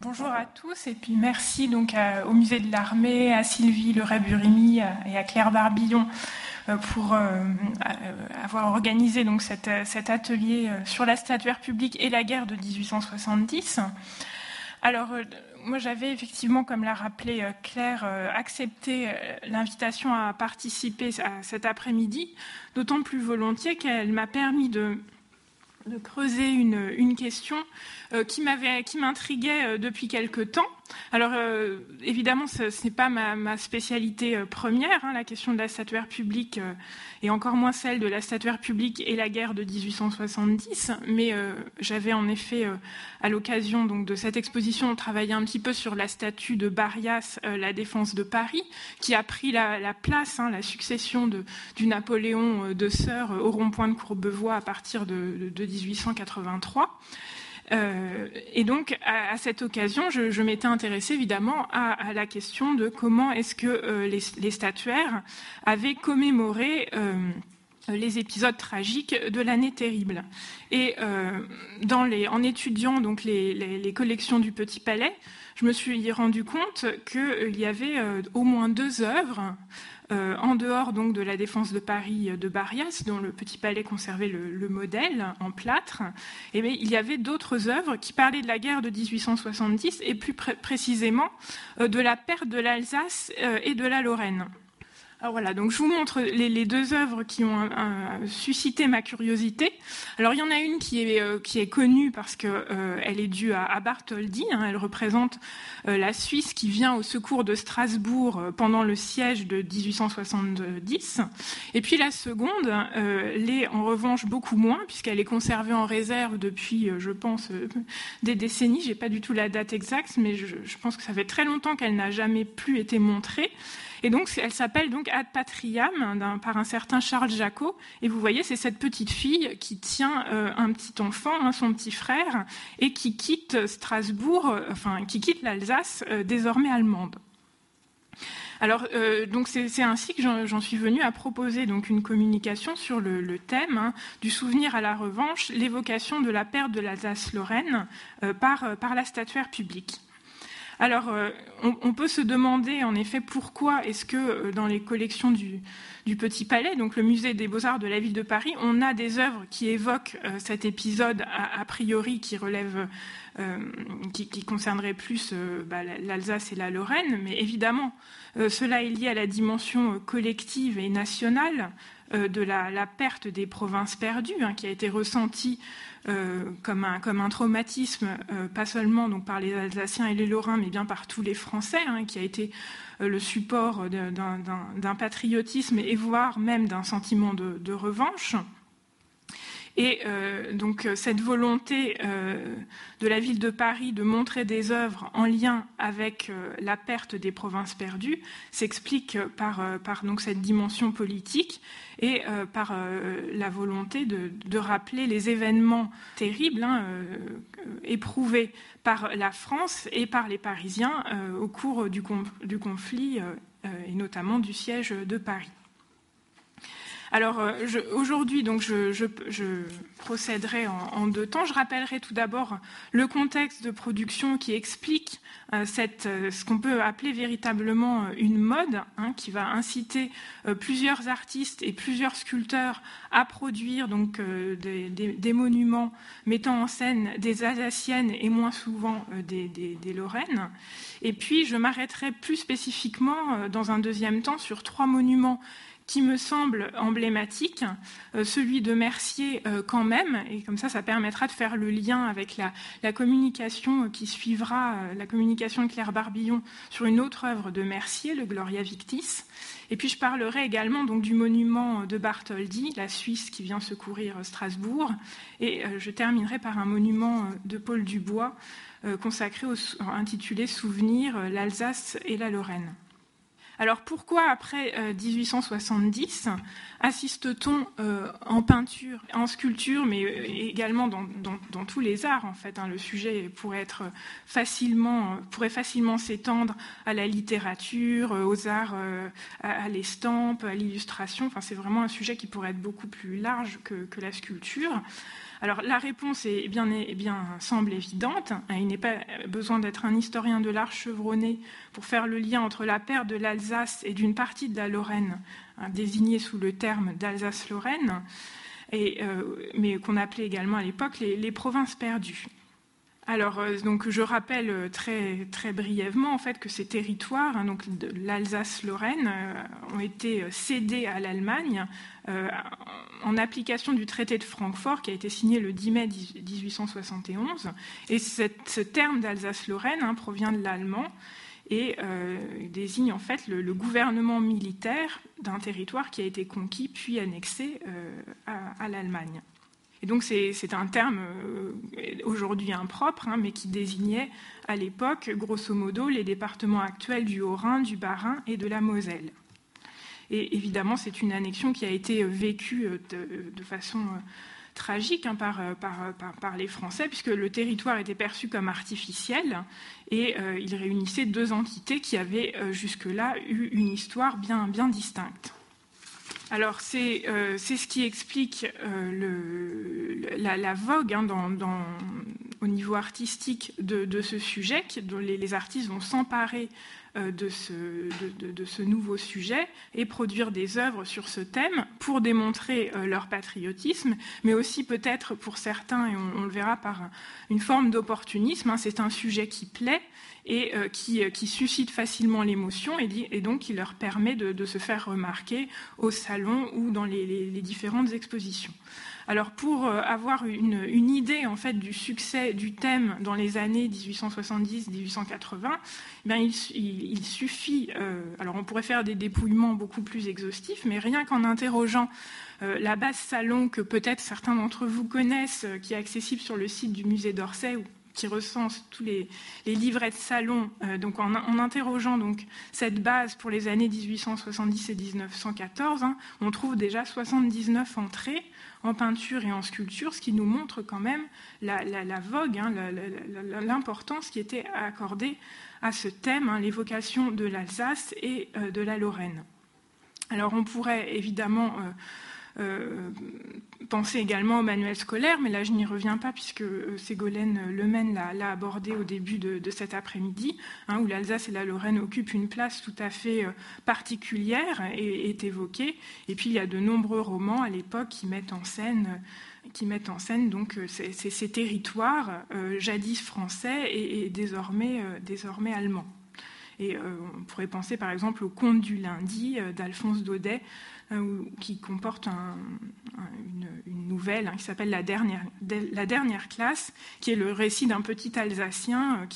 Bonjour à tous et puis merci donc au musée de l'armée, à Sylvie Leray-Burimi et à Claire Barbillon euh, pour euh, avoir organisé donc cet, atelier euh, sur la statuaire publique et la guerre de 1870. Alors, moi, j'avais effectivement, comme l'a rappelé Claire, accepté l'invitation à participer à cet après-midi, d'autant plus volontiers qu'elle m'a permis de, de creuser une, question euh, qui m'intriguait euh, depuis quelque temps. Alors euh, évidemment, ce, n'est pas ma, spécialité première, hein, la question de la statuaire publique, et encore moins celle de la statuaire publique et la guerre de 1870. Mais j'avais en effet, à l'occasion de cette exposition, travaillé un petit peu sur la statue de Barias, la défense de Paris, qui a pris la, place, hein, la succession du Napoléon de Sœur au rond-point de Courbevoie à partir de 1883. Euh, et donc, à, cette occasion, je, m'étais intéressée évidemment à, la question de comment est-ce que euh, les, statuaires avaient commémoré euh, les épisodes tragiques de l'année terrible. Et en étudiant donc les, les, collections du Petit Palais, je me suis rendu compte qu'il y avait au moins deux œuvres euh, en dehors donc de la défense de Paris de Barias, dont le Petit Palais conservait le, modèle en plâtre, eh il y avait d'autres œuvres qui parlaient de la guerre de 1870 et plus précisément euh, de la perte de l'Alsace euh, et de la Lorraine. Alors voilà, donc je vous montre les, deux œuvres qui ont suscité ma curiosité. Alors il y en a une qui est, euh, qui est connue parce qu'elle euh, est due à, Bartholdi. Hein. elle représente euh, la Suisse qui vient au secours de Strasbourg pendant le siège de 1870. Et puis la seconde l'est en revanche beaucoup moins puisqu'elle est conservée en réserve depuis, je pense, des décennies. J'ai pas du tout la date exacte, mais je, je pense que ça fait très longtemps qu'elle n'a jamais plus été montrée. Elle s'appelle donc Ad Patriam par un certain Charles Jacot. Et vous voyez, c'est cette petite fille qui tient euh, un petit enfant, hein, son petit frère, et qui quitte Strasbourg, euh, enfin, qui quitte l'Alsace, euh, désormais allemande. Alors, donc c'est ainsi que j'en suis venue à proposer une communication sur le, thème hein, du souvenir à la revanche, l'évocation de la perte de l'Alsace-Lorraine par la statuaire publique. Alors, euh, on, peut se demander en effet pourquoi est-ce que euh, dans les collections du, Petit Palais, donc le musée des beaux-arts de la ville de Paris, on a des œuvres qui évoquent euh, cet épisode a, priori qui relève, qui, concernerait plus bah, l'Alsace et la Lorraine, mais évidemment, cela est lié à la dimension collective et nationale de la, perte des provinces perdues, hein, qui a été ressentie euh, comme, un, traumatisme, euh, pas seulement donc, par les Alsaciens et les Lorrains, mais bien par tous les Français, hein, qui a été euh, le support d'un patriotisme et voire même d'un sentiment de, revanche. Et euh, donc euh, cette volonté euh, de la ville de Paris de montrer des œuvres en lien avec la perte des provinces perdues s'explique par, cette dimension politique et par la volonté de, rappeler les événements terribles hein, éprouvés par la France et par les Parisiens au cours du conflit et notamment du siège de Paris. Alors euh, aujourd'hui, donc je, procéderai en, deux temps. Je rappellerai tout d'abord le contexte de production qui explique euh, euh, ce qu'on peut appeler véritablement une mode, hein, qui va inciter plusieurs artistes et plusieurs sculpteurs à produire donc des, monuments mettant en scène des Alsaciennes et moins souvent des, des Lorraines. Et puis je m'arrêterai plus spécifiquement dans un deuxième temps sur trois monuments qui me semble emblématique, euh, celui de Mercier euh, quand même, et comme ça, ça permettra de faire le lien avec la, communication qui suivra, euh, la communication de Claire Barbillon sur une autre œuvre de Mercier, le Gloria Victis. Et puis je parlerai également donc du monument de Bartholdi, la Suisse qui vient secourir Strasbourg, et je terminerai par un monument de Paul Dubois consacré intitulé Souvenir l'Alsace et la Lorraine. Alors pourquoi après 1870 euh, assiste-t-on euh, en peinture, en sculpture, mais euh, également dans, tous les arts en fait hein, Le sujet pourrait facilement, s'étendre à la littérature, aux arts, à, l'estampe, à l'illustration. C'est vraiment un sujet qui pourrait être beaucoup plus large que la sculpture. Alors la réponse est bien, bien, semble évidente. Hein. Il n'est pas besoin d'être un historien de l'art chevronné pour faire le lien entre la perte de l'Alsace et d'une partie de la Lorraine, hein, désignée sous le terme d'Alsace-Lorraine, euh, mais qu'on appelait également à l'époque les provinces perdues. Alors, euh, donc, je rappelle euh, très, brièvement en fait que ces territoires, hein, donc l'Alsace-Lorraine, euh, ont été cédés à l'Allemagne en application du traité de Francfort qui a été signé le 10 mai 1871. Et ce terme d'Alsace-Lorraine hein, provient de l'allemand et désigne en fait le, gouvernement militaire d'un territoire qui a été conquis puis annexé à l'Allemagne. Et donc c'est un terme euh, aujourd'hui impropre, hein, mais qui désignait à l'époque, grosso modo, les départements actuels du Haut-Rhin, du Bas-Rhin et de la Moselle. Et évidemment, c'est une annexion qui a été vécue euh, de, façon euh, tragique hein, par, par, les Français, puisque le territoire était perçu comme artificiel et il réunissait deux entités qui avaient jusque-là eu une histoire bien distincte. Alors euh, c'est ce qui explique euh, la, vogue hein, au niveau artistique de, ce sujet, dont les, artistes vont s'emparer euh, de, ce, nouveau sujet et produire des œuvres sur ce thème pour démontrer leur patriotisme, mais aussi peut-être pour certains, et on, le verra par une forme d'opportunisme, hein, c'est un sujet qui plaît et euh, euh, qui, suscite facilement l'émotion et, donc qui leur permet de, se faire remarquer au salon ou dans les, différentes expositions. Alors pour euh, avoir une, idée en fait du succès du thème dans les années 1870-1880, eh il, suffit, alors on pourrait faire des dépouillements beaucoup plus exhaustifs, mais rien qu'en interrogeant la base salon que peut-être certains d'entre vous connaissent, qui est accessible sur le site du musée d'Orsay qui recense tous les, livrets de salon, euh, donc en, interrogeant donc cette base pour les années 1870 et 1914, hein, on trouve déjà 79 entrées en peinture et en sculpture, ce qui nous montre quand même la, vogue, hein, l'importance qui était accordée à ce thème, hein, l'évocation de l'Alsace et euh, de la Lorraine. Alors on pourrait évidemment euh, penser également au manuel scolaire, mais là je n'y reviens pas puisque euh, Ségolène Lemaine l'a abordé au début de, cet après-midi, hein, où l'Alsace et la Lorraine occupent une place tout à fait euh, particulière et est évoquée. Et puis il y a de nombreux romans à l'époque qui mettent en scène qui mettent en scène donc ces, territoires jadis français et, désormais, désormais allemands. Et on pourrait penser par exemple au Conte du lundi d'Alphonse Daudet, euh, qui comporte une, nouvelle hein, qui s'appelle la dernière, la dernière classe, qui est le récit d'un petit Alsacien euh,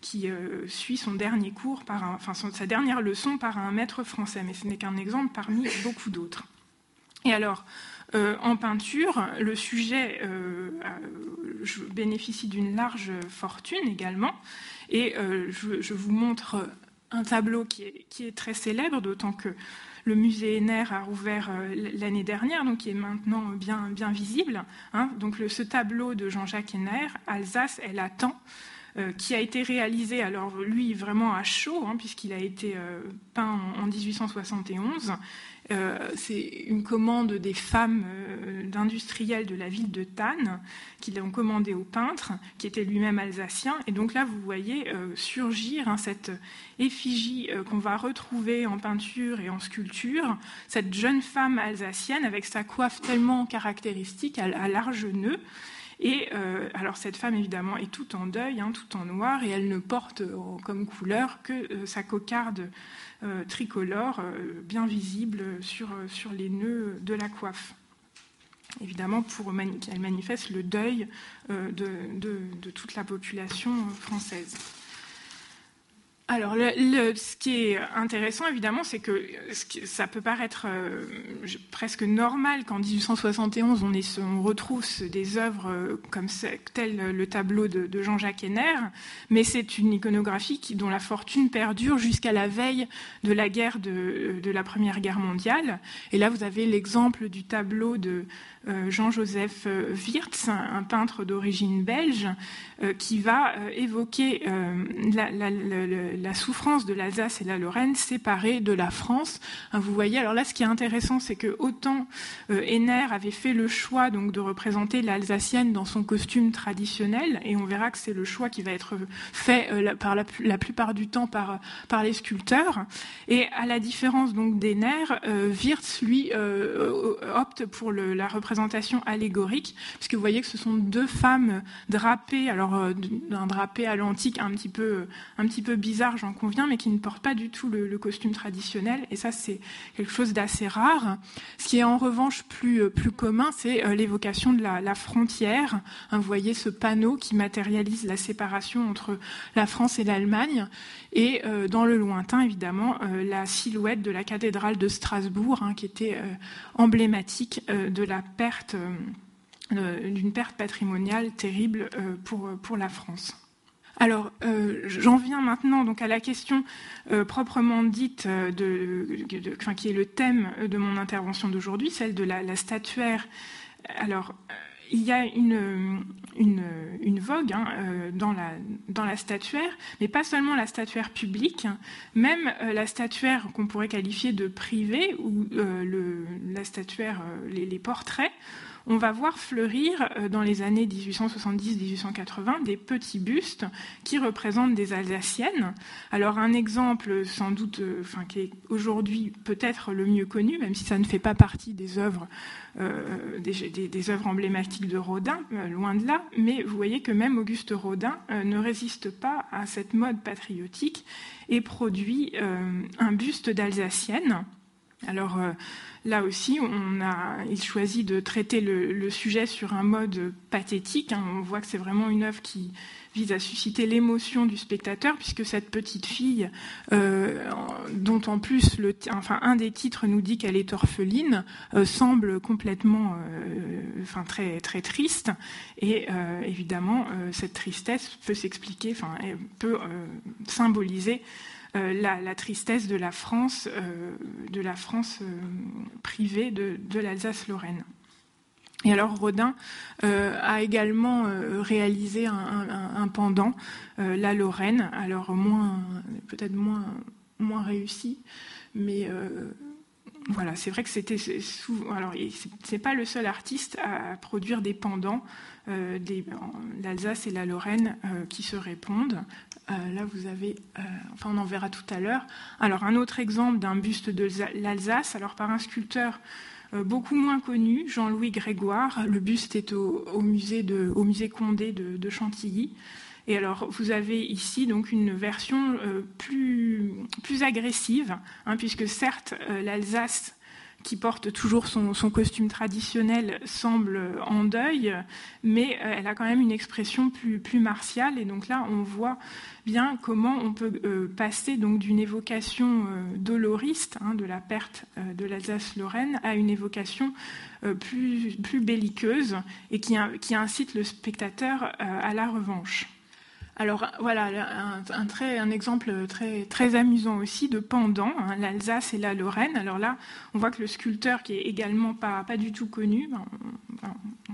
qui, euh, suit son dernier cours, enfin sa dernière leçon par un maître français. Mais ce n'est qu'un exemple parmi beaucoup d'autres. Et alors, en peinture, le sujet je bénéficie d'une large fortune également. Et je, vous montre un tableau qui est, très célèbre, d'autant que le musée Henner a rouvert euh, l'année dernière, donc qui est maintenant bien, bien visible. Hein. Donc ce tableau de Jean-Jacques Henner, Alsace, elle attend, euh, qui a été réalisé, alors lui vraiment à chaud, hein, puisqu'il a été euh, peint en, 1871. C'est une commande des femmes d'industriels de la ville de Tannes qui l'ont commandé au peintre, qui était lui-même alsacien. Et donc là, vous voyez surgir hein, cette effigie euh, qu'on va retrouver en peinture et en sculpture, cette jeune femme alsacienne avec sa coiffe tellement caractéristique à, large nœud. Et euh, alors cette femme évidemment est tout en deuil, hein, tout en noir, et elle ne porte euh, comme couleur que sa cocarde tricolore bien visible sur, sur les nœuds de la coiffe évidemment pour qu'elle manifeste le deuil de, toute la population française. Alors, ce qui est intéressant, évidemment, c'est que ça peut paraître euh, presque normal qu'en 1871, on, retrouve des œuvres euh, comme tel le tableau de, Jean-Jacques Henner, mais c'est une iconographie dont la fortune perdure jusqu'à la veille de la guerre de, la Première Guerre mondiale. Et là, vous avez l'exemple du tableau de Jean-Joseph Wirtz, un peintre d'origine belge, qui va évoquer la, souffrance de l'Alsace et la Lorraine séparées de la France. Hein, vous voyez, alors là, ce qui est intéressant, c'est que autant Henner avait fait le choix donc de représenter l'Alsacienne dans son costume traditionnel, et on verra que c'est le choix qui va être fait par la, plupart du temps par, les sculpteurs. Et à la différence donc euh, Wirtz lui euh, opte pour la représentation allégorique, puisque vous voyez que ce sont deux femmes drapées, alors euh, d'un drapé à l'antique un petit peu un petit peu bizarre, j'en conviens, mais qui ne portent pas du tout le, costume traditionnel. Et ça, c'est quelque chose d'assez rare. Ce qui est en revanche plus plus commun, c'est euh, l'évocation de la, frontière. Hein, vous voyez ce panneau qui matérialise la séparation entre la France et l'Allemagne. Et euh, dans le lointain, évidemment, euh, la silhouette de la cathédrale de Strasbourg, hein, qui était euh, emblématique de la perte, d'une perte patrimoniale terrible pour, pour la France. Alors, j'en viens maintenant donc à la question proprement dite, de, qui est le thème de mon intervention d'aujourd'hui, celle de la, la statuaire. Alors, il y a une, vogue hein, euh, dans, la, dans la statuaire, mais pas seulement la statuaire publique, même euh, la statuaire qu'on pourrait qualifier de privée, ou euh, le, la statuaire, les portraits on va voir fleurir euh, dans les années 1870-1880 des petits bustes qui représentent des Alsaciennes. Alors un exemple sans doute, euh, enfin, qui est aujourd'hui peut-être le mieux connu, même si ça ne fait pas partie des œuvres, euh, des, œuvres emblématiques de Rodin, loin de là, mais vous voyez que même Auguste Rodin ne résiste pas à cette mode patriotique et produit un buste d'Alsacienne. Alors Là aussi, il choisit de traiter le, sujet sur un mode pathétique. Hein. On voit que c'est vraiment une œuvre qui vise à susciter l'émotion du spectateur, puisque cette petite fille, euh, dont en plus un des titres nous dit qu'elle est orpheline, euh, semble complètement, euh, enfin, très, très triste. Et évidemment, cette tristesse peut s'expliquer, enfin, peut symboliser euh, la, tristesse de la France, euh, de la France euh, privée de, l'Alsace-Lorraine. Et alors Rodin a également réalisé un, pendant, la Lorraine, alors moins, peut-être moins, moins réussi, mais voilà, c'est vrai que c'était alors c'est pas le seul artiste à produire des pendants l'Alsace et la Lorraine qui se répondent. Euh, là, vous avez, euh, enfin, on en verra tout à l'heure. Alors, un autre exemple d'un buste de l'Alsace, alors par un sculpteur euh, beaucoup moins connu, Jean-Louis Grégoire. Le buste est au, musée, de, Condé de, Chantilly. Et alors, vous avez ici donc une version plus, plus agressive, hein, puisque certes, l'Alsace qui porte toujours son, costume traditionnel, semble en deuil, mais euh, elle a quand même une expression plus, martiale. Et donc là, on voit bien comment on peut euh, passer d'une évocation euh, doloriste hein, de la perte de l'Alsace-Lorraine à une évocation plus, plus belliqueuse et qui incite le spectateur à la revanche. Alors voilà, un, exemple très, très amusant aussi de pendant, hein, l'Alsace et la Lorraine. Alors là, on voit que le sculpteur, qui est également pas, du tout connu, ben,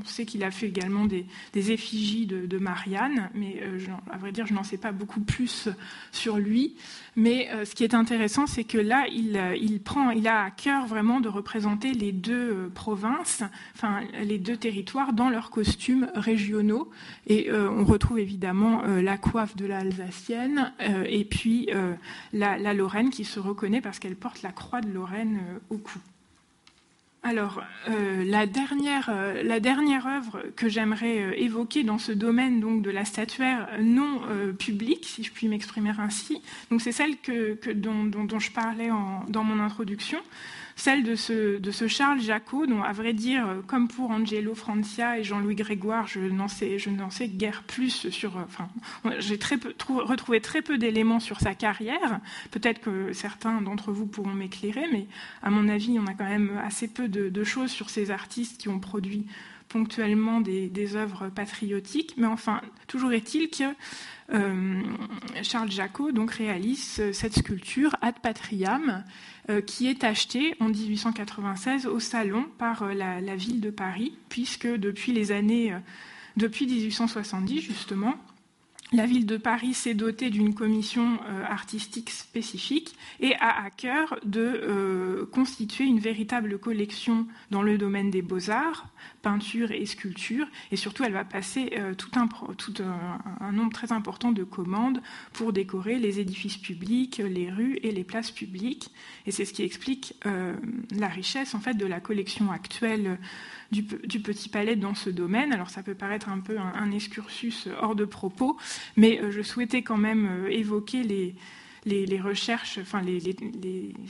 on sait qu'il a fait également des, effigies de, Marianne, mais euh, à vrai dire, je n'en sais pas beaucoup plus sur lui. Mais euh, ce qui est intéressant, c'est que là, il, euh, il, prend, il a à cœur vraiment de représenter les deux provinces, enfin les deux territoires dans leurs costumes régionaux. Et on retrouve évidemment la coiffe de l'Alsacienne et puis la, Lorraine qui se reconnaît parce qu'elle porte la croix de Lorraine au cou. Alors, euh, la, dernière, euh, la dernière œuvre que j'aimerais euh, évoquer dans ce domaine donc, de la statuaire non publique, si je puis m'exprimer ainsi, c'est celle que, dont, je parlais dans mon introduction celle de ce, de ce Charles Jacot, dont, à vrai dire, comme pour Angelo Francia et Jean-Louis Grégoire, je n'en sais, sais guère plus sur. Enfin, j'ai retrouvé très peu d'éléments sur sa carrière. Peut-être que certains d'entre vous pourront m'éclairer, mais à mon avis, on a quand même assez peu de choses sur ces artistes qui ont produit ponctuellement des, œuvres patriotiques. Mais enfin, toujours est-il que euh, Charles Jacot donc réalise cette sculpture Ad Patriam qui est achetée en 1896 au Salon par la, la, ville de Paris, puisque depuis les années, depuis 1870 justement, la ville de Paris s'est dotée d'une commission euh, artistique spécifique et a à cœur de euh, constituer une véritable collection dans le domaine des beaux-arts, peinture et sculpture. Et surtout, elle va passer euh, tout, un, nombre très important de commandes pour décorer les édifices publics, les rues et les places publiques. Et c'est ce qui explique la richesse en fait de la collection actuelle du, Petit Palais dans ce domaine. Alors ça peut paraître un peu un, excursus hors de propos, mais euh, je souhaitais quand même euh, évoquer les, recherches, enfin les,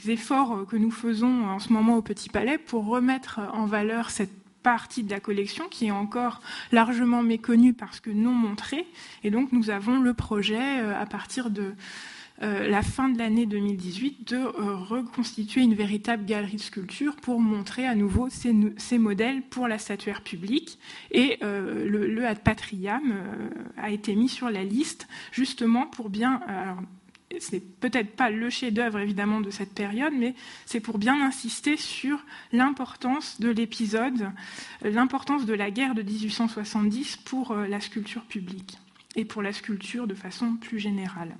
efforts que nous faisons en ce moment au Petit Palais pour remettre en valeur cette partie de la collection qui est encore largement méconnue parce que non montrée. Et donc nous avons le projet euh, à partir de euh, la fin de l'année 2018 de euh, reconstituer une véritable galerie de sculpture pour montrer à nouveau ces, modèles pour la statuaire publique. Et euh, le, Ad Patriam a été mis sur la liste justement pour bien c'est peut-être pas le chef-d'œuvre évidemment de cette période, mais c'est pour bien insister sur l'importance de l'épisode, l'importance de la guerre de 1870 pour la sculpture publique et pour la sculpture de façon plus générale.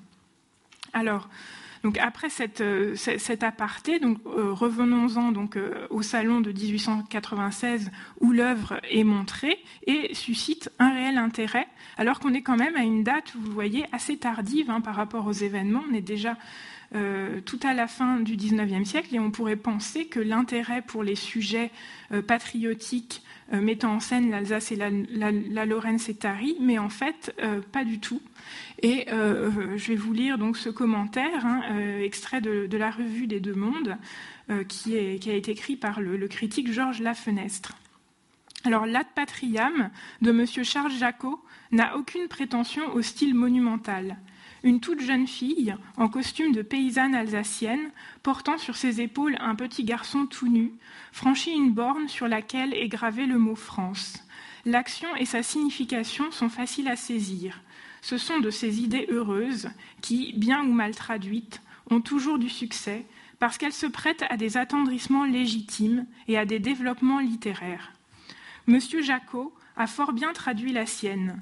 Alors, donc après cette, euh, cet aparté, donc euh, revenons-en donc euh, au salon de 1896 où l'œuvre est montrée et suscite un réel intérêt, alors qu'on est quand même à une date, vous voyez, assez tardive hein, par rapport aux événements. On est déjà tout à la fin du XIXe siècle et on pourrait penser que l'intérêt pour les sujets patriotiques mettant en scène l'Alsace et la, Lorraine s'est tari, mais en fait, pas du tout. Et euh, je vais vous lire donc ce commentaire, hein, euh, extrait de, la revue des Deux Mondes, euh, qui, a été écrit par le, critique Georges Lafenestre. Alors, l'Ad Patriam de M. Charles Jacot n'a aucune prétention au style monumental. Une toute jeune fille, en costume de paysanne alsacienne, portant sur ses épaules un petit garçon tout nu, franchit une borne sur laquelle est gravé le mot France. L'action et sa signification sont faciles à saisir. Ce sont de ces idées heureuses qui, bien ou mal traduites, ont toujours du succès parce qu'elles se prêtent à des attendrissements légitimes et à des développements littéraires. Monsieur Jacot a fort bien traduit la sienne.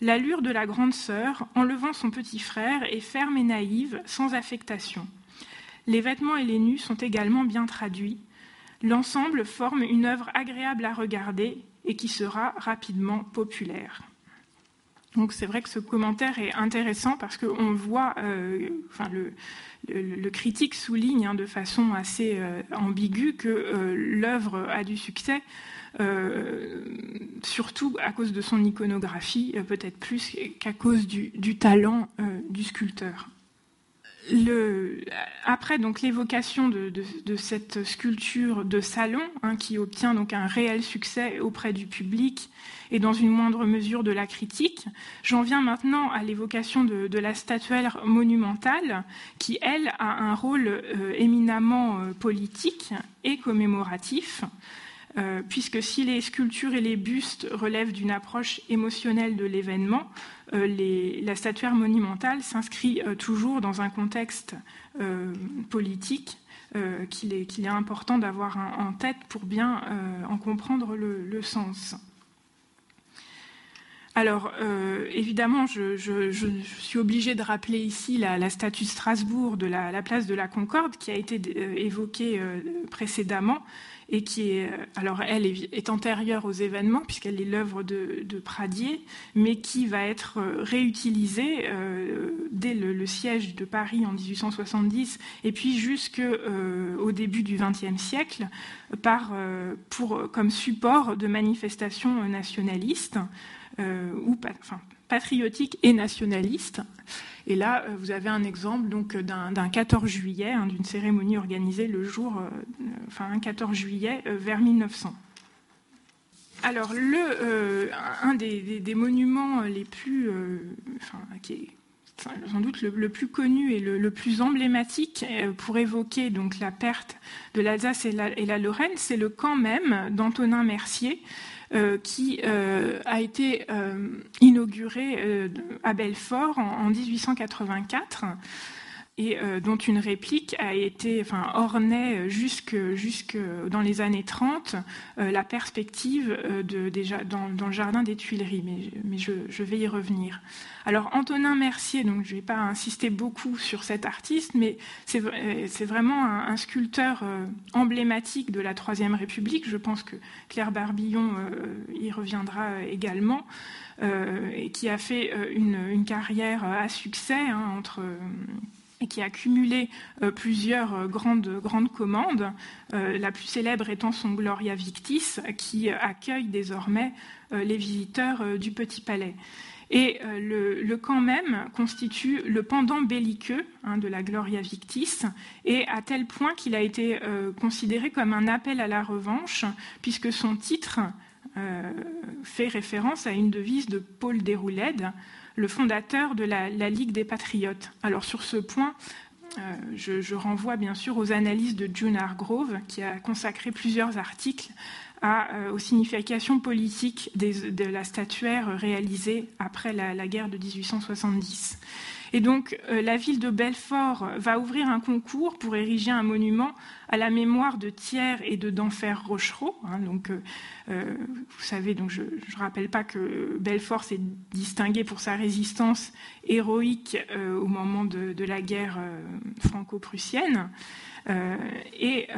L'allure de la grande sœur, enlevant son petit frère, est ferme et naïve, sans affectation. Les vêtements et les nus sont également bien traduits. L'ensemble forme une œuvre agréable à regarder et qui sera rapidement populaire. Donc c'est vrai que ce commentaire est intéressant parce qu'on voit, euh, enfin le, critique souligne hein, de façon assez euh, ambiguë que euh, l'œuvre a du succès, surtout à cause de son iconographie, peut-être plus qu'à cause du talent du sculpteur après donc l'évocation de, cette sculpture de salon, hein, qui obtient donc un réel succès auprès du public et dans une moindre mesure de la critique, j'en viens maintenant à l'évocation de, la statuaire monumentale, qui elle a un rôle euh, éminemment euh, politique et commémoratif. Euh, puisque si les sculptures et les bustes relèvent d'une approche émotionnelle de l'événement, euh, la statuaire monumentale s'inscrit euh, toujours dans un contexte politique qu'il est, important d'avoir en tête pour bien en comprendre le, sens. Alors, évidemment, je, suis obligée de rappeler ici la, statue de Strasbourg de la, la, place de la Concorde qui a été évoquée précédemment et qui est, alors antérieure aux événements puisqu'elle est l'œuvre de, Pradier, mais qui va être euh, réutilisée euh, dès le, siège de Paris en 1870 et puis jusqu'au euh, début du XXe siècle comme support de manifestations nationalistes ou enfin, patriotiques et nationalistes. Et là, euh, vous avez un exemple donc d'un 14 juillet, hein, d'une cérémonie organisée le jour, euh, enfin un 14 juillet euh, vers 1900. Alors, le, un des, monuments les plus, enfin, qui est sans doute le, plus connu et le, plus emblématique pour évoquer donc la perte de l'Alsace et, la Lorraine, c'est le camp même d'Antonin Mercier, qui a été inauguré à Belfort en 1884 et euh, dont une réplique a été, enfin, ornait jusque, jusque dans les années 30 euh, la perspective euh, de, déjà dans, le jardin des Tuileries, mais, mais je, vais y revenir. Alors Antonin Mercier, donc je ne vais pas insister beaucoup sur cet artiste, mais c'est vraiment un, sculpteur emblématique de la Troisième République. Je pense que Claire Barbillon y reviendra également. et qui a fait une, carrière à succès hein, entre et qui a cumulé euh, plusieurs euh, grandes, grandes commandes, euh, la plus célèbre étant son Gloria Victis, qui accueille désormais les visiteurs du Petit Palais. Et le, camp même constitue le pendant belliqueux hein, de la Gloria Victis, et à tel point qu'il a été considéré comme un appel à la revanche, puisque son titre fait référence à une devise de Paul Déroulède, le fondateur de la, Ligue des Patriotes. Alors sur ce point, euh, je, renvoie bien sûr aux analyses de June Hargrove, qui a consacré plusieurs articles euh, aux significations politiques de la statuaire réalisée après la, guerre de 1870. Et donc, euh, la ville de Belfort va ouvrir un concours pour ériger un monument à la mémoire de Thiers et de d'Enfer Rochereau. Hein. donc, euh, euh, vous savez, donc je ne rappelle pas que Belfort s'est distingué pour sa résistance héroïque au moment de, de la guerre franco-prussienne. et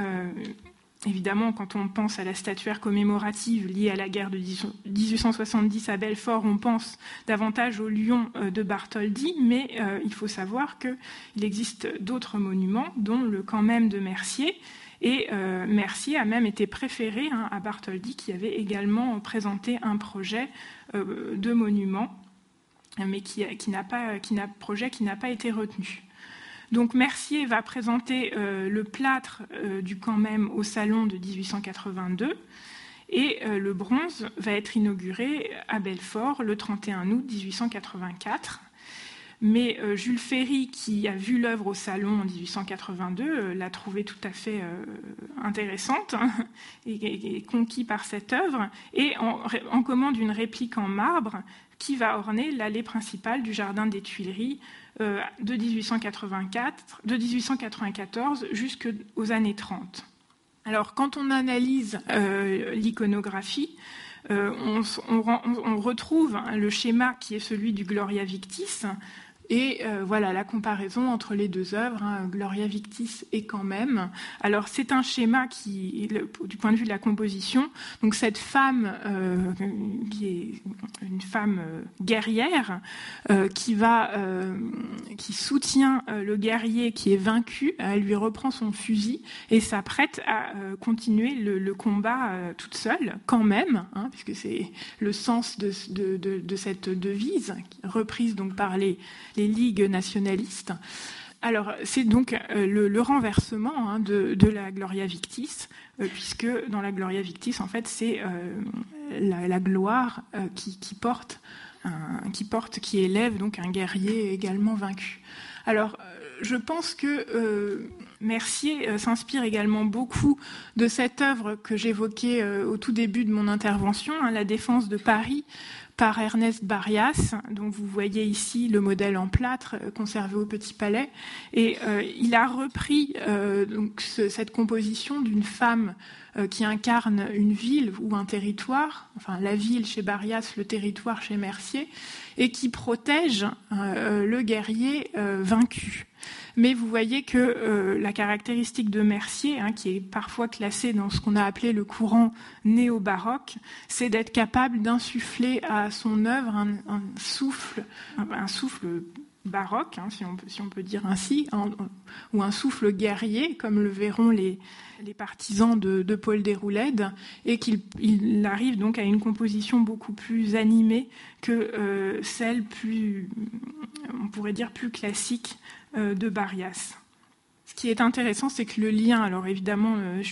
Évidemment, quand on pense à la statuaire commémorative liée à la guerre de 1870 à Belfort, on pense davantage au lion euh, de Bartholdi, mais euh, il faut savoir qu'il existe d'autres monuments, dont le camp même de Mercier. Et euh, Mercier a même été préféré hein, à Bartholdi, qui avait également présenté un projet de monument, mais qui, projet qui n'a pas été retenu. Donc Mercier va présenter euh, le plâtre euh, du camp même au salon de 1882 et euh, le bronze va être inauguré à Belfort le 31 août 1884. Mais Jules Ferry, qui a vu l'œuvre au salon en 1882, l'a trouvée tout à fait intéressante hein, et, conquis par cette œuvre, et en, commande une réplique en marbre qui va orner l'allée principale du jardin des Tuileries euh, de 1884, de 1894 jusqu'aux années 30. Alors, quand on analyse euh, l'iconographie, euh, on, retrouve le schéma qui est celui du Gloria Victis, et euh, voilà la comparaison entre les deux œuvres, hein, Gloria Victis et quand même. Alors c'est un schéma qui, du point de vue de la composition, donc cette femme euh, qui est une femme euh, guerrière qui va, qui soutient le guerrier qui est vaincu, elle lui reprend son fusil et s'apprête à continuer le, combat toute seule, quand même, hein, puisque c'est le sens de, de, cette devise reprise donc par les ligues nationalistes. Alors, c'est donc euh, le, renversement hein, de, la Gloria Victis, euh, puisque dans la Gloria Victis, en fait, c'est euh, la, gloire qui, porte, qui porte, qui élève donc un guerrier également vaincu. Alors, je pense que Mercier s'inspire également beaucoup de cette œuvre que j'évoquais au tout début de mon intervention, hein, la défense de Paris, par Ernest Barrias, dont vous voyez ici le modèle en plâtre euh, conservé au Petit Palais. Et euh, il a repris euh, donc, cette composition d'une femme qui incarne une ville ou un territoire, enfin la ville chez Barrias, le territoire chez Mercier, et qui protège le guerrier vaincu. Mais vous voyez que euh, la caractéristique de Mercier, hein, qui est parfois classée dans ce qu'on a appelé le courant néo-baroque, c'est d'être capable d'insuffler à son œuvre un, souffle, un, souffle baroque, hein, si, on peut, dire ainsi, ou un souffle guerrier, comme le verront les, les partisans de, Paul Déroulède, et qu'il arrive donc à une composition beaucoup plus animée que euh, celle plus, on pourrait dire, plus classique euh, de Barias. Ce qui est intéressant, c'est que le lien, alors évidemment, euh,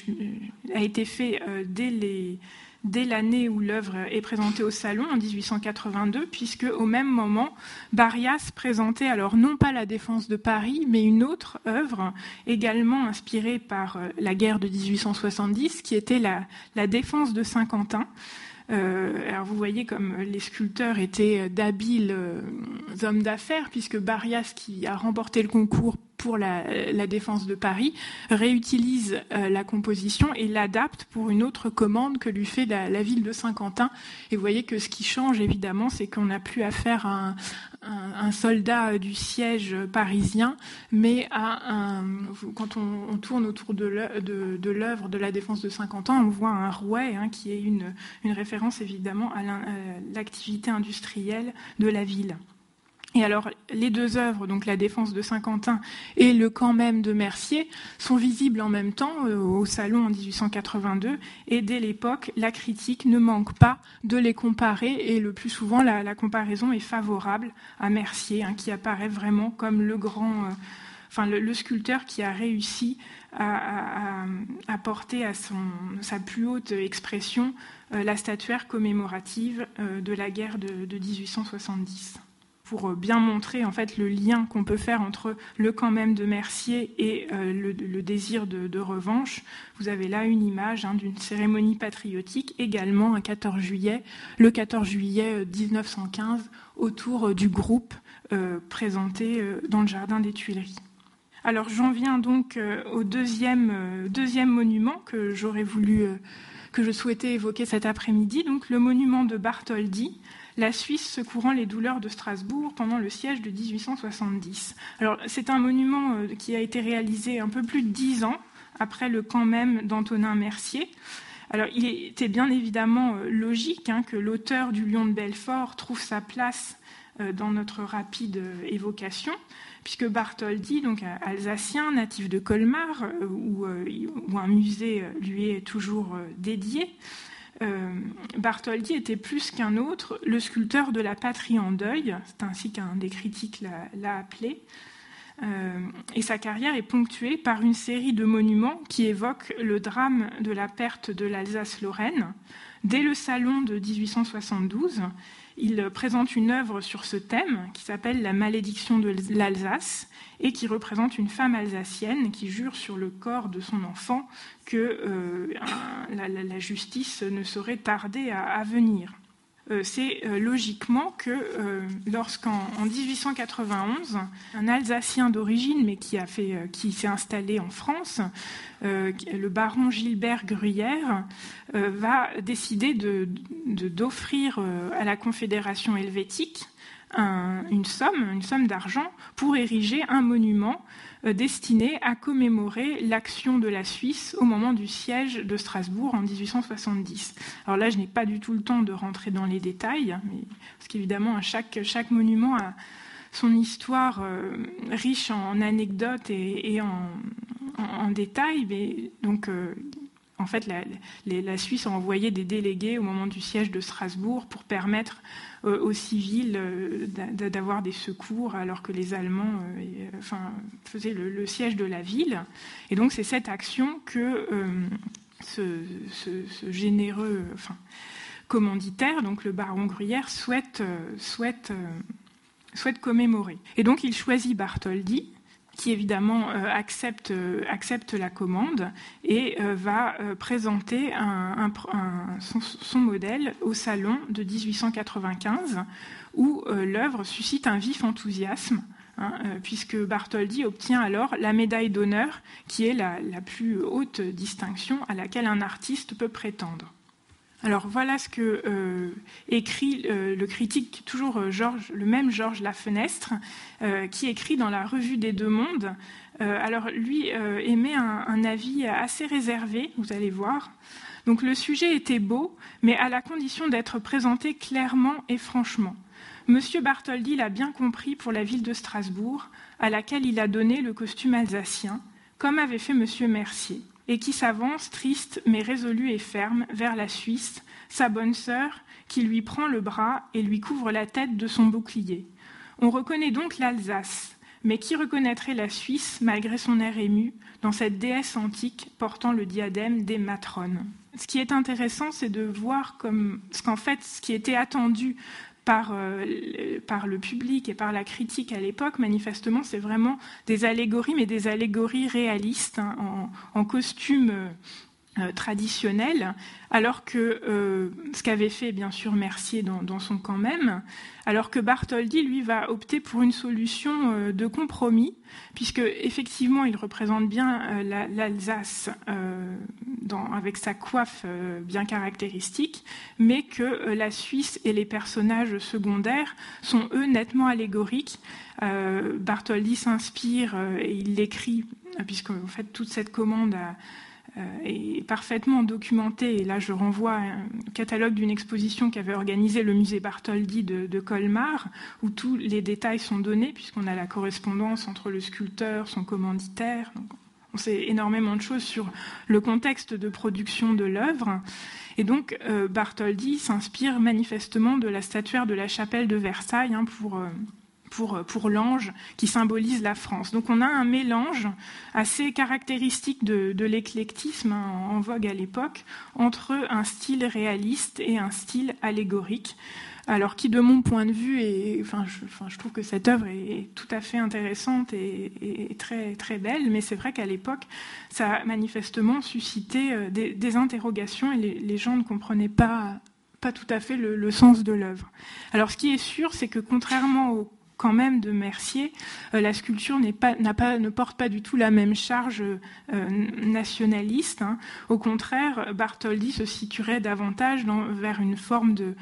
a été fait euh, dès l'année où l'œuvre est présentée au salon en 1882, puisque au même moment, Barias présentait alors non pas la défense de Paris, mais une autre œuvre également inspirée par la guerre de 1870, qui était la défense de Saint-Quentin. Alors vous voyez comme les sculpteurs étaient d'habiles hommes d'affaires, puisque Barrias, qui a remporté le concours pour la, défense de Paris, réutilise euh, la composition et l'adapte pour une autre commande que lui fait la, ville de Saint-Quentin. Et vous voyez que ce qui change évidemment, c'est qu'on n'a plus affaire à un, soldat du siège parisien, mais un, quand on, tourne autour de l'œuvre de, la défense de Saint-Quentin, on voit un rouet hein, qui est une, une référence évidemment à l'activité industrielle de la ville. Et alors, les deux œuvres, donc la défense de Saint-Quentin et le camp même de Mercier, sont visibles en même temps euh, au Salon en 1882. Et dès l'époque, la critique ne manque pas de les comparer. Et le plus souvent, la, comparaison est favorable à Mercier, hein, qui apparaît vraiment comme le grand, euh, enfin le, sculpteur qui a réussi à, porter à son, sa plus haute expression euh, la statuaire commémorative de la guerre de, de 1870 pour euh, bien montrer en fait le lien qu'on peut faire entre le camp même de Mercier et euh, le, désir de, revanche. Vous avez là une image hein, d'une cérémonie patriotique, également un 14 juillet, le 14 juillet 1915, euh, autour du groupe présenté dans le jardin des Tuileries. Alors j'en viens donc au deuxième monument que j'aurais voulu, que je souhaitais évoquer cet après-midi, donc le monument de Bartholdi, la Suisse secourant les douleurs de Strasbourg pendant le siège de 1870. Alors, c'est un monument euh, qui a été réalisé un peu plus de dix ans après le camp même d'Antonin Mercier. Alors, il était bien évidemment euh, logique hein, que l'auteur du Lion de Belfort trouve sa place euh, dans notre rapide évocation, puisque Bartholdi, donc alsacien, natif de Colmar, où, où un musée lui est toujours dédié, euh, Bartholdi était plus qu'un autre le sculpteur de la patrie en deuil, c'est ainsi qu'un des critiques l'a appelé. Euh, et sa carrière est ponctuée par une série de monuments qui évoquent le drame de la perte de l'Alsace-Lorraine. Dès le salon de 1872, il présente une œuvre sur ce thème qui s'appelle La malédiction de l'Alsace et qui représente une femme alsacienne qui jure sur le corps de son enfant que euh, la, justice ne saurait tarder à, venir. Euh, c'est euh, logiquement que lorsqu'en 1891, un Alsacien d'origine, mais qui, s'est installé en France, le baron Gilbert Gruyère, va décider d'offrir à la Confédération helvétique une somme d'argent pour ériger un monument euh, destiné à commémorer l'action de la Suisse au moment du siège de Strasbourg en 1870. Alors là, je n'ai pas du tout le temps de rentrer dans les détails, mais, parce qu'évidemment, chaque, chaque monument a son histoire euh, riche en anecdotes et, en, détails. Mais, donc, euh, en fait, la, Suisse a envoyé des délégués au moment du siège de Strasbourg pour permettre euh, aux civils euh, d'avoir des secours, alors que les Allemands euh, faisaient le, siège de la ville. Et donc, c'est cette action que ce, généreux commanditaire, donc le baron Gruyère, souhaite, souhaite, souhaite commémorer. Et donc, il choisit Bartholdi qui évidemment euh, accepte, euh, accepte, la commande et euh, va présenter son, modèle au salon de 1895 où l'œuvre suscite un vif enthousiasme. Hein, puisque Bartholdi obtient alors la médaille d'honneur, qui est la, plus haute distinction à laquelle un artiste peut prétendre. Alors voilà ce que euh, écrit euh, le critique, toujours euh, le même Georges Lafenestre, qui écrit dans la Revue des Deux Mondes. alors lui émet un, avis assez réservé, vous allez voir. Donc le sujet était beau, mais à la condition d'être présenté clairement et franchement. Monsieur Bartholdi l'a bien compris pour la ville de Strasbourg, à laquelle il a donné le costume alsacien, comme avait fait Monsieur Mercier et qui s'avance, triste mais résolu et ferme, vers la Suisse, sa bonne sœur, qui lui prend le bras et lui couvre la tête de son bouclier. On reconnaît donc l'Alsace, mais qui reconnaîtrait la Suisse, malgré son air ému, dans cette déesse antique portant le diadème des matrones? Ce qui est intéressant, c'est de voir comme ce qu'en fait, ce qui était attendu par, euh, par le public et par la critique à l'époque, manifestement, c'est vraiment des allégories, mais des allégories réalistes, hein, en, costume euh, traditionnel, alors que euh, ce qu'avait fait bien sûr Mercier dans, son camp même, alors que Bartholdi lui va opter pour une solution euh, de compromis, puisque effectivement il représente bien l'Alsace avec sa coiffe bien caractéristique, mais que la Suisse et les personnages secondaires sont eux nettement allégoriques. Bartholdi s'inspire et il l'écrit, puisque en fait toute cette commande a est parfaitement documenté. Et là, je renvoie à catalogue d'une exposition qu'avait organisé le musée Bartholdi de, Colmar, où tous les détails sont donnés, puisqu'on a la correspondance entre le sculpteur, son commanditaire. on sait énormément de choses sur le contexte de production de l'œuvre. Et donc, euh, Bartholdi s'inspire manifestement de la statuaire de la chapelle de Versailles hein, pour. Euh, pour, pour l'ange qui symbolise la France. Donc on a un mélange assez caractéristique de, l'éclectisme hein, en, vogue à l'époque entre un style réaliste et un style allégorique. Alors qui, de mon point de vue, est, enfin, je trouve que cette œuvre est, tout à fait intéressante et, très, très belle, mais c'est vrai qu'à l'époque, ça a manifestement suscité euh, des, interrogations et les, gens ne comprenaient pas pas tout à fait le, le sens de l'œuvre. Alors ce qui est sûr, c'est que contrairement au quand même de Mercier, euh, la sculpture ne porte pas du tout la même charge euh, nationaliste. Hein. Au contraire, Bartholdi se situerait davantage vers une forme de,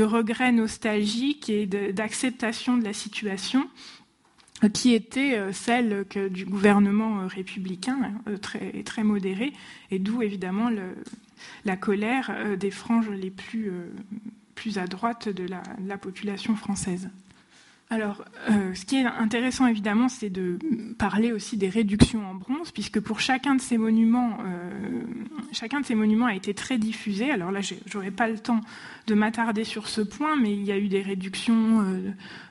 regret nostalgique et d'acceptation de, la situation euh, qui était celle du gouvernement républicain, très, très modéré, et d'où évidemment la colère des franges les plus à droite de la population française. Alors, euh, ce qui est intéressant évidemment, c'est de parler aussi des réductions en bronze, puisque pour chacun de ces monuments, euh, chacun de ces monuments a été très diffusé. Alors là, j'aurais pas le temps de m'attarder sur ce point, mais il y a eu des réductions euh,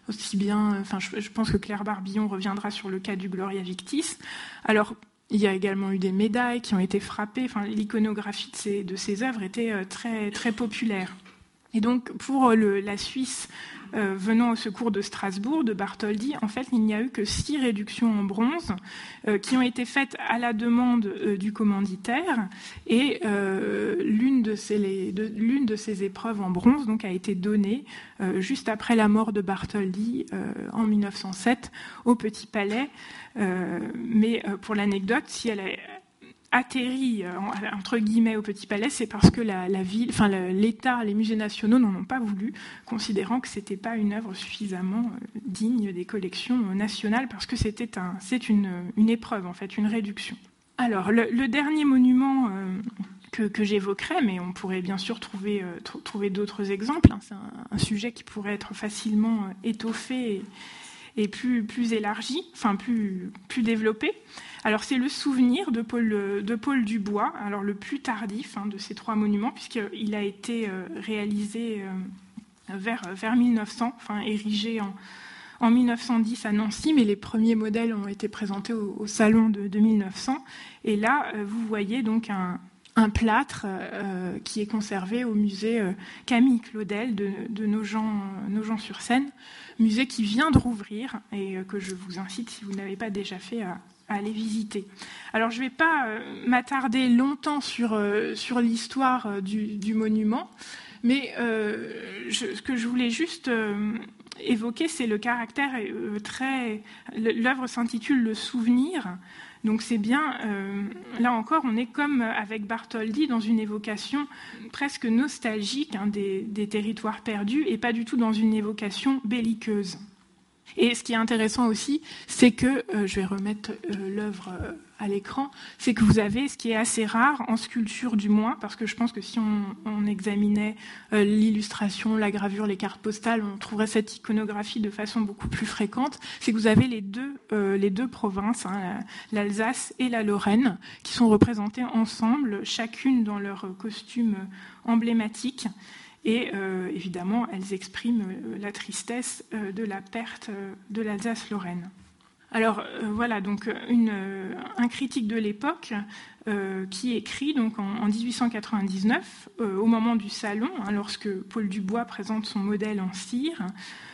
aussi bien. Enfin, je, pense que Claire Barbillon reviendra sur le cas du Gloria Victis. Alors, il y a également eu des médailles qui ont été frappées. Enfin, l'iconographie de ces, de ces œuvres était très très populaire. Et donc, pour la Suisse, euh, venant au secours de Strasbourg, de Bartholdi, en fait, il n'y a eu que six réductions en bronze euh, qui ont été faites à la demande euh, du commanditaire. Et l'une de, ces, épreuves en bronze a été donnée juste après la mort de Bartholdi en 1907 au Petit Palais. mais pour l'anecdote, si elle est atterri euh, entre guillemets au Petit Palais, c'est parce que la, ville, enfin l'État, les musées nationaux n'en ont pas voulu, considérant que c'était pas une œuvre suffisamment euh, digne des collections nationales, parce que c'était un, c'est une, une, épreuve en fait, une réduction. Alors le, dernier monument euh, que, j'évoquerai, mais on pourrait bien sûr trouver, trouver d'autres exemples. Hein, c'est un, sujet qui pourrait être facilement étoffé plus, plus élargi, enfin plus, plus développé. Alors c'est le souvenir de Paul, de Paul Dubois, alors le plus tardif hein, de ces trois monuments, puisqu'il a été euh, réalisé euh, vers, vers 1900, enfin érigé en, en 1910 à Nancy, mais les premiers modèles ont été présentés au, salon de, 1900. Et là, euh, vous voyez donc un, plâtre qui est conservé au musée Camille Claudel de, Nogent-sur-Seine, musée qui vient de rouvrir et que je vous incite, si vous n'avez pas déjà fait, à, aller visiter. Alors je ne vais pas euh, m'attarder longtemps sur, euh, l'histoire euh, du, monument, mais ce que je voulais juste évoquer, c'est le caractère très... L'œuvre s'intitule Le souvenir. Donc c'est bien, là encore, on est comme avec Bartholdi dans une évocation presque nostalgique hein, des territoires perdus et pas du tout dans une évocation belliqueuse. Et ce qui est intéressant aussi, c'est que, euh, je vais remettre euh, l'œuvre euh, à l'écran, c'est que vous avez ce qui est assez rare, en sculpture du moins, parce que je pense que si on, examinait l'illustration, la gravure, les cartes postales, on trouverait cette iconographie de façon beaucoup plus fréquente, c'est que vous avez les deux, les deux provinces, hein, l'Alsace et la Lorraine, qui sont représentées ensemble, chacune dans leur costume emblématique. Et euh, évidemment, elles expriment euh, la tristesse euh, de la perte de l'Alsace-Lorraine. Alors voilà, donc un critique de l'époque qui écrit donc en, 1899, au moment du salon, hein, lorsque Paul Dubois présente son modèle en cire,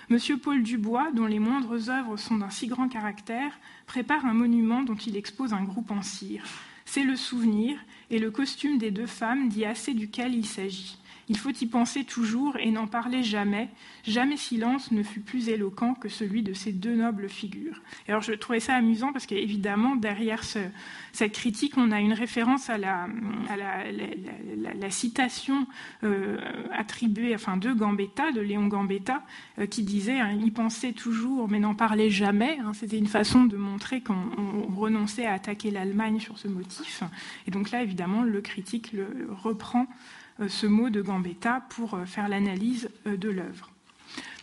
Monsieur Paul Dubois, dont les moindres œuvres sont d'un si grand caractère, prépare un monument dont il expose un groupe en cire. c'est le souvenir, et le costume des deux femmes dit assez duquel il s'agit. Il faut y penser toujours et n'en parler jamais. Jamais silence ne fut plus éloquent que celui de ces deux nobles figures. alors je trouvais ça amusant parce qu'évidemment, derrière cette critique, on a une référence à la, citation euh, attribuée enfin, de Gambetta, de Léon Gambetta, euh, qui disait hein, pensait toujours mais n'en parlait jamais. Hein. C'était une façon de montrer qu'on renonçait à attaquer l'Allemagne sur ce motif. Et donc là, évidemment, le critique le reprend ce mot de Gambetta pour euh, faire l'analyse euh, de l'œuvre.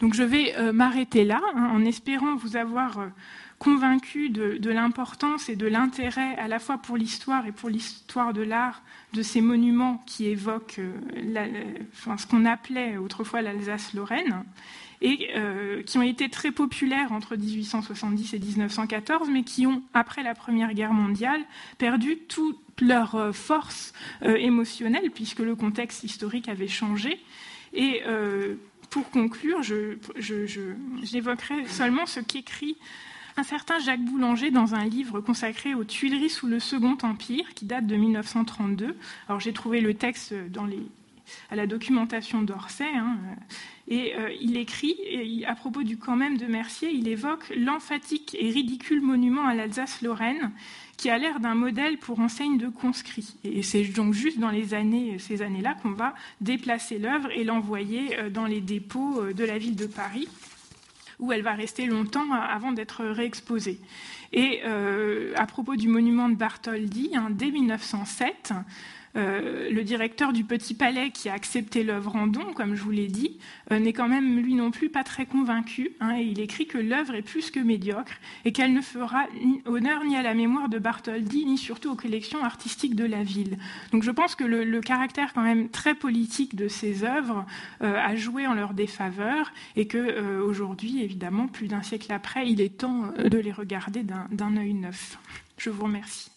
Donc je vais m'arrêter là hein, en espérant vous avoir convaincu de, l'importance et de l'intérêt à la fois pour l'histoire et pour l'histoire de l'art de ces monuments qui évoquent ce qu'on appelait autrefois l'Alsace-Lorraine et qui ont été très populaires entre 1870 et 1914, mais qui ont, après la Première Guerre mondiale, perdu tout, leur euh, force euh, émotionnelle, puisque le contexte historique avait changé. Et euh, pour conclure, j'évoquerai seulement ce qu'écrit un certain Jacques Boulanger dans un livre consacré aux Tuileries sous le Second Empire, qui date de 1932. Alors j'ai trouvé le texte dans les, à la documentation d'Orsay, hein, et il écrit, à propos du camp même de Mercier, il évoque l'emphatique et ridicule monument à l'Alsace-Lorraine qui a l'air d'un modèle pour enseigne de conscrits. Et c'est donc juste dans les années, ces années-là qu'on va déplacer l'œuvre et l'envoyer euh, dans les dépôts euh, de la ville de Paris, où elle va rester longtemps avant d'être réexposée. Et euh, à propos du monument de Bartholdi, hein, dès 1907, euh, le directeur du Petit Palais, qui a accepté l'œuvre en don, comme je vous l'ai dit, euh, n'est quand même lui non plus pas très convaincu. Hein, et il écrit que l'œuvre est plus que médiocre et qu'elle ne fera honneur ni à la mémoire de Bartholdi, ni surtout aux collections artistiques de la ville. Donc je pense que le, caractère quand même très politique de ces œuvres euh, a joué en leur défaveur et que aujourd'hui, évidemment, plus d'un siècle après, il est temps de les regarder d'un œil neuf. Je vous remercie.